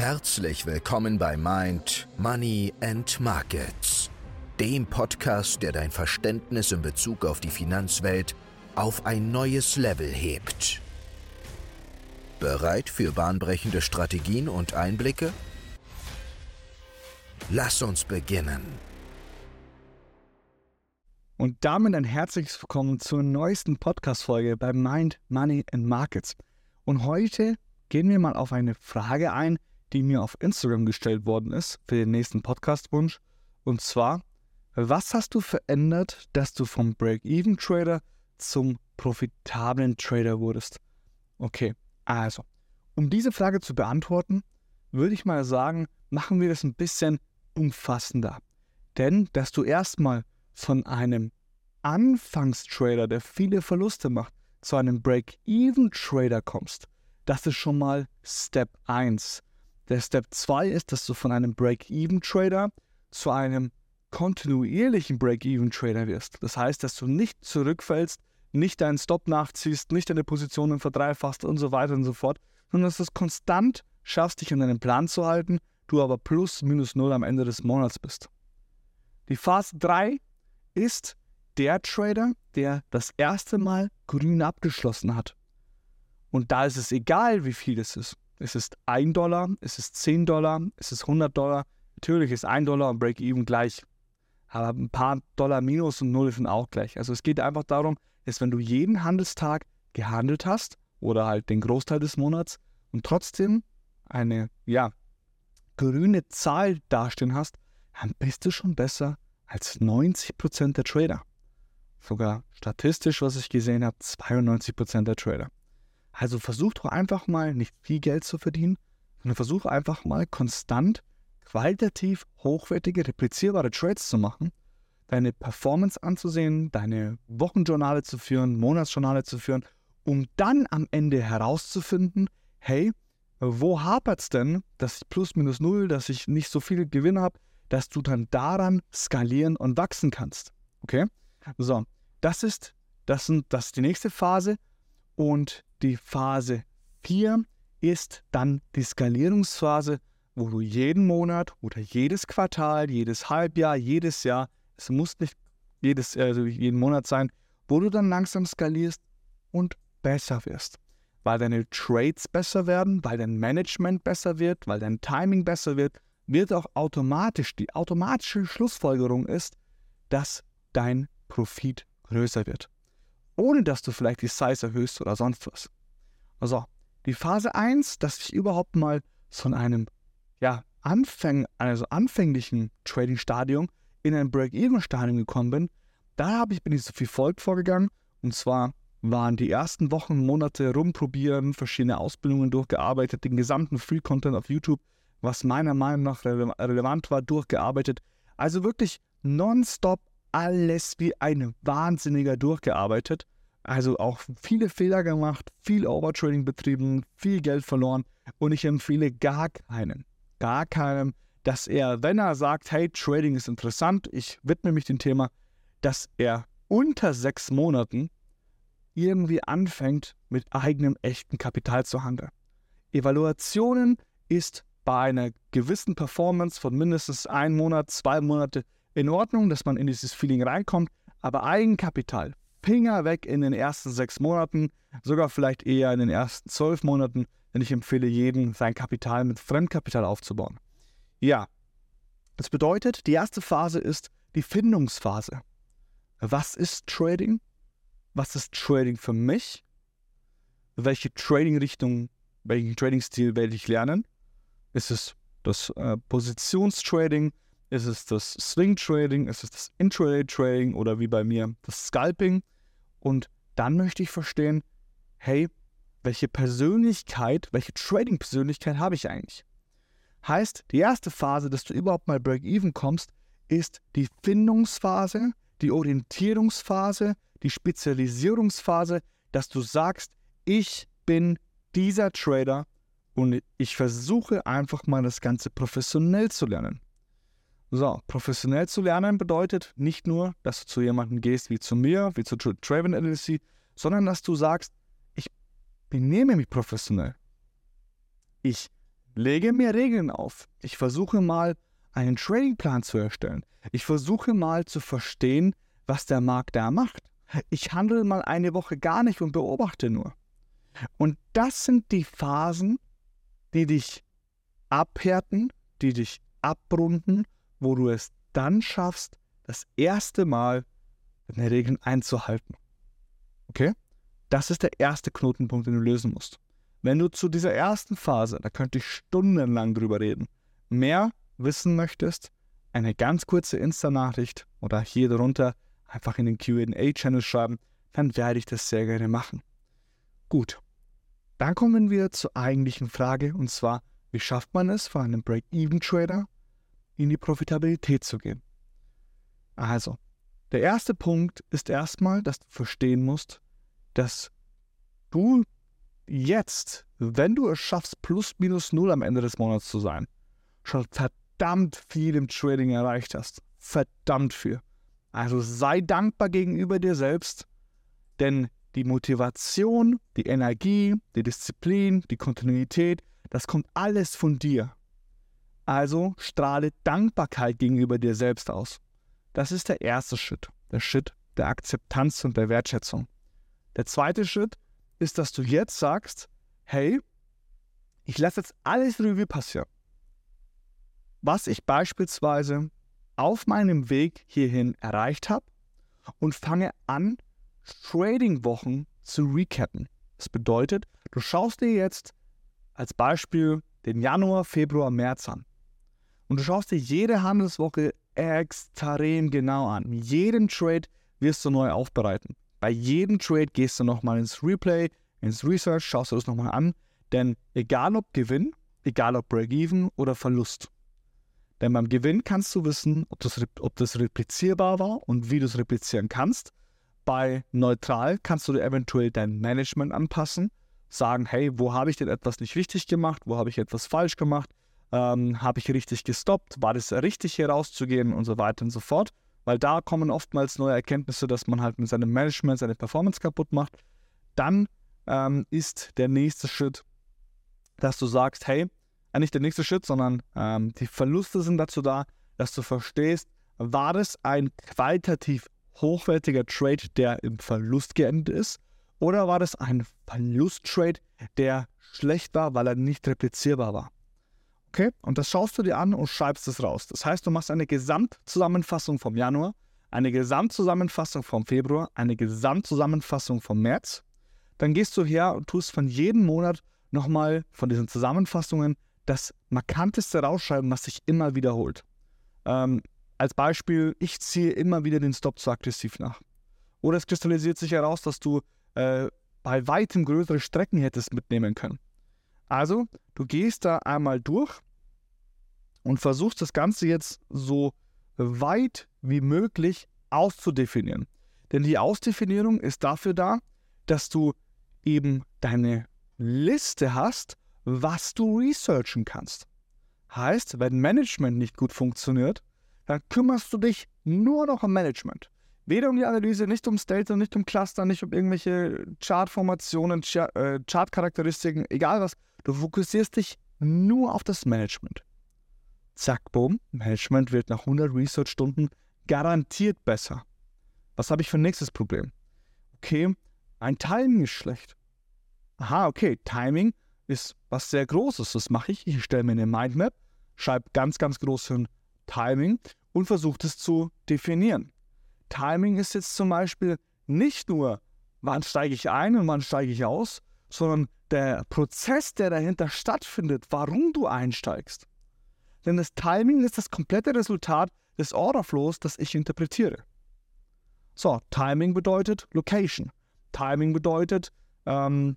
Herzlich willkommen bei Mind, Money and Markets, dem Podcast, der dein Verständnis in Bezug auf die Finanzwelt auf ein neues Level hebt. Bereit für bahnbrechende Strategien und Einblicke? Lass uns beginnen. Und damit ein herzliches Willkommen zur neuesten Podcast-Folge bei Mind, Money and Markets. Und heute gehen wir mal auf eine Frage ein, die mir auf Instagram gestellt worden ist für den nächsten Podcast-Wunsch. Und zwar, was hast du verändert, dass du vom Break-Even-Trader zum profitablen Trader wurdest? Okay, also, um diese Frage zu beantworten, würde ich mal sagen, machen wir das ein bisschen umfassender. Denn, dass du erstmal von einem Anfangstrader, der viele Verluste macht, zu einem Break-Even-Trader kommst, das ist schon mal Step 1. Der Step 2 ist, dass du von einem Break-Even-Trader zu einem kontinuierlichen Break-Even-Trader wirst. Das heißt, dass du nicht zurückfällst, nicht deinen Stop nachziehst, nicht deine Positionen verdreifachst und so weiter und so fort, sondern dass du es konstant schaffst, dich an deinen Plan zu halten, du aber plus minus null am Ende des Monats bist. Die Phase 3 ist der Trader, der das erste Mal grün abgeschlossen hat. Und da ist es egal, wie viel es ist. Es ist 1 Dollar, es ist 10 Dollar, es ist 100 Dollar. Natürlich ist 1 Dollar und Break-Even gleich. Aber ein paar Dollar minus und null sind auch gleich. Also es geht einfach darum, dass wenn du jeden Handelstag gehandelt hast oder halt den Großteil des Monats und trotzdem eine, ja, grüne Zahl dastehen hast, dann bist du schon besser als 90% der Trader. Sogar statistisch, was ich gesehen habe, 92% der Trader. Also versuch doch einfach mal nicht viel Geld zu verdienen, sondern versuch einfach mal konstant qualitativ hochwertige, replizierbare Trades zu machen, deine Performance anzusehen, deine Wochenjournale zu führen, Monatsjournale zu führen, um dann am Ende herauszufinden, hey, wo hapert es denn, dass ich plus minus null, dass ich nicht so viel Gewinn habe, dass du dann daran skalieren und wachsen kannst. Okay? So, das ist, das, sind, das ist die nächste Phase. Und die Phase 4 ist dann die Skalierungsphase, wo du jeden Monat oder jedes Quartal, jedes Halbjahr, jedes Jahr, es muss nicht jedes, also jeden Monat sein, wo du dann langsam skalierst und besser wirst. Weil deine Trades besser werden, weil dein Management besser wird, weil dein Timing besser wird, wird auch automatisch, die automatische Schlussfolgerung ist, dass dein Profit größer wird ohne dass du vielleicht die Size erhöhst oder sonst was. Also, die Phase 1, dass ich überhaupt mal von einem ja, Anfang, also anfänglichen Trading-Stadium in ein Break-Even-Stadium gekommen bin, da habe ich, bin ich so viel folgt vorgegangen. Und zwar waren die ersten Wochen, Monate rumprobieren, verschiedene Ausbildungen durchgearbeitet, den gesamten Free-Content auf YouTube, was meiner Meinung nach rele relevant war, durchgearbeitet. Also wirklich nonstop alles wie ein Wahnsinniger durchgearbeitet. Also auch viele Fehler gemacht, viel Overtrading betrieben, viel Geld verloren und ich empfehle gar keinen, gar keinem, dass er, wenn er sagt, hey, Trading ist interessant, ich widme mich dem Thema, dass er unter sechs Monaten irgendwie anfängt, mit eigenem echten Kapital zu handeln. Evaluationen ist bei einer gewissen Performance von mindestens ein Monat, zwei Monate in Ordnung, dass man in dieses Feeling reinkommt, aber Eigenkapital, Finger weg in den ersten sechs Monaten, sogar vielleicht eher in den ersten zwölf Monaten, denn ich empfehle jedem, sein Kapital mit Fremdkapital aufzubauen. Ja, das bedeutet, die erste Phase ist die Findungsphase. Was ist Trading? Was ist Trading für mich? Welche Trading-Richtung, welchen Trading-Stil werde ich lernen? Ist es das äh, Positionstrading? Ist es das Swing Trading? Ist es das Intraday Trading oder wie bei mir das Scalping? Und dann möchte ich verstehen, hey, welche Persönlichkeit, welche Trading-Persönlichkeit habe ich eigentlich? Heißt, die erste Phase, dass du überhaupt mal Break-Even kommst, ist die Findungsphase, die Orientierungsphase, die Spezialisierungsphase, dass du sagst, ich bin dieser Trader und ich versuche einfach mal das Ganze professionell zu lernen. So, professionell zu lernen bedeutet nicht nur, dass du zu jemandem gehst wie zu mir, wie zu Traven LLC, sondern dass du sagst, ich benehme mich professionell. Ich lege mir Regeln auf. Ich versuche mal einen Tradingplan zu erstellen. Ich versuche mal zu verstehen, was der Markt da macht. Ich handle mal eine Woche gar nicht und beobachte nur. Und das sind die Phasen, die dich abhärten, die dich abrunden, wo du es dann schaffst, das erste Mal deine Regeln einzuhalten. Okay? Das ist der erste Knotenpunkt, den du lösen musst. Wenn du zu dieser ersten Phase, da könnte ich stundenlang drüber reden, mehr wissen möchtest, eine ganz kurze Insta-Nachricht oder hier drunter einfach in den QA-Channel schreiben, dann werde ich das sehr gerne machen. Gut, dann kommen wir zur eigentlichen Frage und zwar, wie schafft man es, von einem Break-Even-Trader in die Profitabilität zu gehen? Also, der erste Punkt ist erstmal, dass du verstehen musst, dass du jetzt, wenn du es schaffst, plus minus null am Ende des Monats zu sein, schon verdammt viel im Trading erreicht hast. Verdammt viel. Also sei dankbar gegenüber dir selbst, denn die Motivation, die Energie, die Disziplin, die Kontinuität, das kommt alles von dir. Also strahle Dankbarkeit gegenüber dir selbst aus. Das ist der erste Schritt, der Schritt der Akzeptanz und der Wertschätzung. Der zweite Schritt ist, dass du jetzt sagst, hey, ich lasse jetzt alles Revue passieren. Was ich beispielsweise auf meinem Weg hierhin erreicht habe und fange an, Trading-Wochen zu recappen. Das bedeutet, du schaust dir jetzt als Beispiel den Januar, Februar, März an. Und du schaust dir jede Handelswoche extrem genau an. Jeden Trade wirst du neu aufbereiten. Bei jedem Trade gehst du nochmal ins Replay, ins Research, schaust du das nochmal an. Denn egal ob Gewinn, egal ob Break-Even oder Verlust. Denn beim Gewinn kannst du wissen, ob das, ob das replizierbar war und wie du es replizieren kannst. Bei neutral kannst du dir eventuell dein Management anpassen, sagen, hey, wo habe ich denn etwas nicht richtig gemacht, wo habe ich etwas falsch gemacht, ähm, habe ich richtig gestoppt, war das richtig hier rauszugehen und so weiter und so fort. Weil da kommen oftmals neue Erkenntnisse, dass man halt mit seinem Management seine Performance kaputt macht. Dann ähm, ist der nächste Schritt, dass du sagst, hey, äh, nicht der nächste Schritt, sondern ähm, die Verluste sind dazu da, dass du verstehst, war es ein qualitativ hochwertiger Trade, der im Verlust geendet ist, oder war das ein Verlusttrade, der schlecht war, weil er nicht replizierbar war? Okay, und das schaust du dir an und schreibst es raus. Das heißt, du machst eine Gesamtzusammenfassung vom Januar, eine Gesamtzusammenfassung vom Februar, eine Gesamtzusammenfassung vom März. Dann gehst du her und tust von jedem Monat nochmal von diesen Zusammenfassungen das Markanteste rausschreiben, was sich immer wiederholt. Ähm, als Beispiel, ich ziehe immer wieder den Stop zu aggressiv nach. Oder es kristallisiert sich heraus, dass du äh, bei weitem größere Strecken hättest mitnehmen können. Also, du gehst da einmal durch und versuchst das Ganze jetzt so weit wie möglich auszudefinieren. Denn die Ausdefinierung ist dafür da, dass du eben deine Liste hast, was du researchen kannst. Heißt, wenn Management nicht gut funktioniert, dann kümmerst du dich nur noch um Management. Weder um die Analyse, nicht um State, nicht um Cluster, nicht um irgendwelche Chartformationen, äh, Chartcharakteristiken, egal was. Du fokussierst dich nur auf das Management. Zack, boom, Management wird nach 100 Research-Stunden garantiert besser. Was habe ich für ein nächstes Problem? Okay, ein Timing ist schlecht. Aha, okay, Timing ist was sehr Großes. Das mache ich. Ich stelle mir eine Mindmap, schreibe ganz, ganz großen Timing und versuche es zu definieren. Timing ist jetzt zum Beispiel nicht nur, wann steige ich ein und wann steige ich aus, sondern der Prozess, der dahinter stattfindet, warum du einsteigst. Denn das Timing ist das komplette Resultat des Orderflows, das ich interpretiere. So, Timing bedeutet Location. Timing bedeutet, ähm,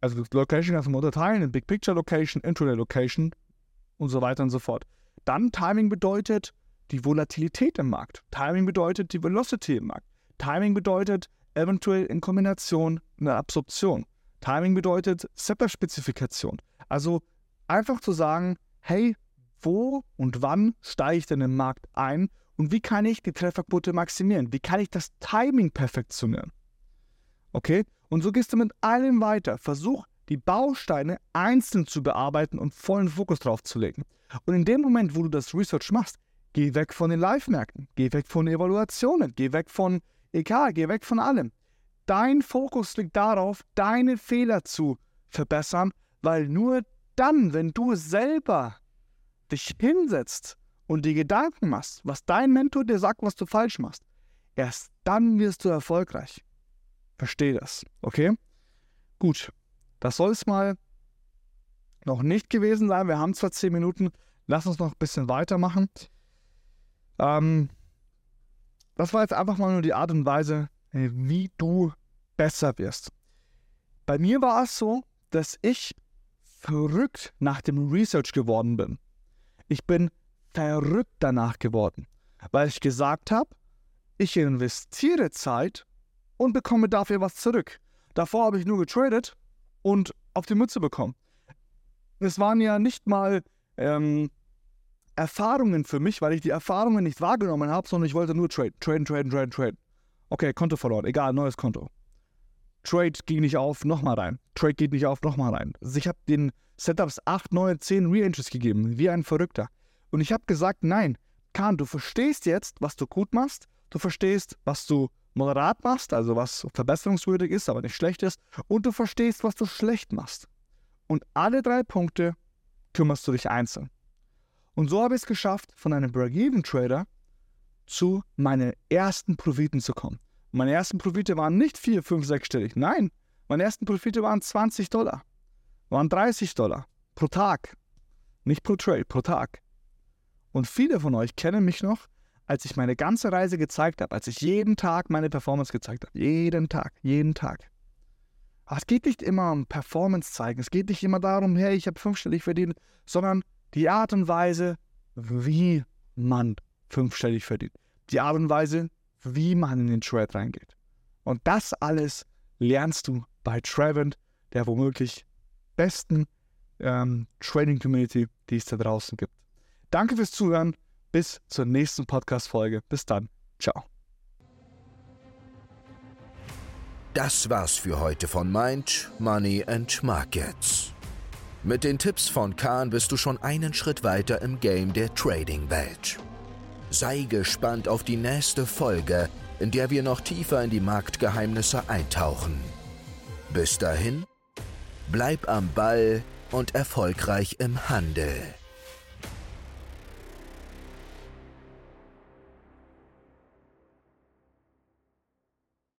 also Location kannst du unterteilen in Big Picture Location, Intraday Location und so weiter und so fort. Dann Timing bedeutet die Volatilität im Markt. Timing bedeutet die Velocity im Markt. Timing bedeutet eventuell in Kombination eine Absorption. Timing bedeutet Setup-Spezifikation. Also einfach zu sagen, hey, wo und wann steige ich denn im Markt ein und wie kann ich die Trefferquote maximieren? Wie kann ich das Timing perfektionieren? Okay? Und so gehst du mit allem weiter. Versuch die Bausteine einzeln zu bearbeiten und vollen Fokus drauf zu legen. Und in dem Moment, wo du das Research machst, geh weg von den Live-Märkten, geh weg von Evaluationen, geh weg von egal, geh weg von allem. Dein Fokus liegt darauf, deine Fehler zu verbessern, weil nur dann, wenn du selber dich hinsetzt und die Gedanken machst, was dein Mentor dir sagt, was du falsch machst, erst dann wirst du erfolgreich. Versteh das, okay? Gut, das soll es mal noch nicht gewesen sein. Wir haben zwar zehn Minuten, lass uns noch ein bisschen weitermachen. Ähm, das war jetzt einfach mal nur die Art und Weise, äh, wie du besser wirst. Bei mir war es so, dass ich verrückt nach dem Research geworden bin. Ich bin verrückt danach geworden, weil ich gesagt habe, ich investiere Zeit und bekomme dafür was zurück. Davor habe ich nur getradet und auf die Mütze bekommen. Es waren ja nicht mal ähm, Erfahrungen für mich, weil ich die Erfahrungen nicht wahrgenommen habe, sondern ich wollte nur traden, traden, traden, traden, traden. Okay, Konto verloren, egal, neues Konto. Trade ging nicht auf, nochmal rein. Trade geht nicht auf, nochmal rein. Also ich habe den Setups 8, 9, 10 Re-Entries gegeben, wie ein Verrückter. Und ich habe gesagt, nein, Kahn, du verstehst jetzt, was du gut machst, du verstehst, was du moderat machst, also was verbesserungswürdig ist, aber nicht schlecht ist, und du verstehst, was du schlecht machst. Und alle drei Punkte kümmerst du dich einzeln. Und so habe ich es geschafft, von einem Break-Even-Trader zu meinen ersten Profiten zu kommen. Meine ersten Profite waren nicht 4, 5, 6-stellig. Nein, meine ersten Profite waren 20 Dollar, waren 30 Dollar pro Tag. Nicht pro Trade, pro Tag. Und viele von euch kennen mich noch, als ich meine ganze Reise gezeigt habe, als ich jeden Tag meine Performance gezeigt habe. Jeden Tag, jeden Tag. Aber es geht nicht immer um Performance zeigen. Es geht nicht immer darum, hey, ich habe fünfstellig verdient, sondern die Art und Weise, wie man fünfstellig verdient. Die Art und Weise, wie man in den Trade reingeht. Und das alles lernst du bei Trevent, der womöglich besten ähm, Trading Community, die es da draußen gibt. Danke fürs Zuhören. Bis zur nächsten Podcast-Folge. Bis dann. Ciao. Das war's für heute von Mind, Money and Markets. Mit den Tipps von Kahn bist du schon einen Schritt weiter im Game der Trading-Welt. Sei gespannt auf die nächste Folge, in der wir noch tiefer in die Marktgeheimnisse eintauchen. Bis dahin, bleib am Ball und erfolgreich im Handel.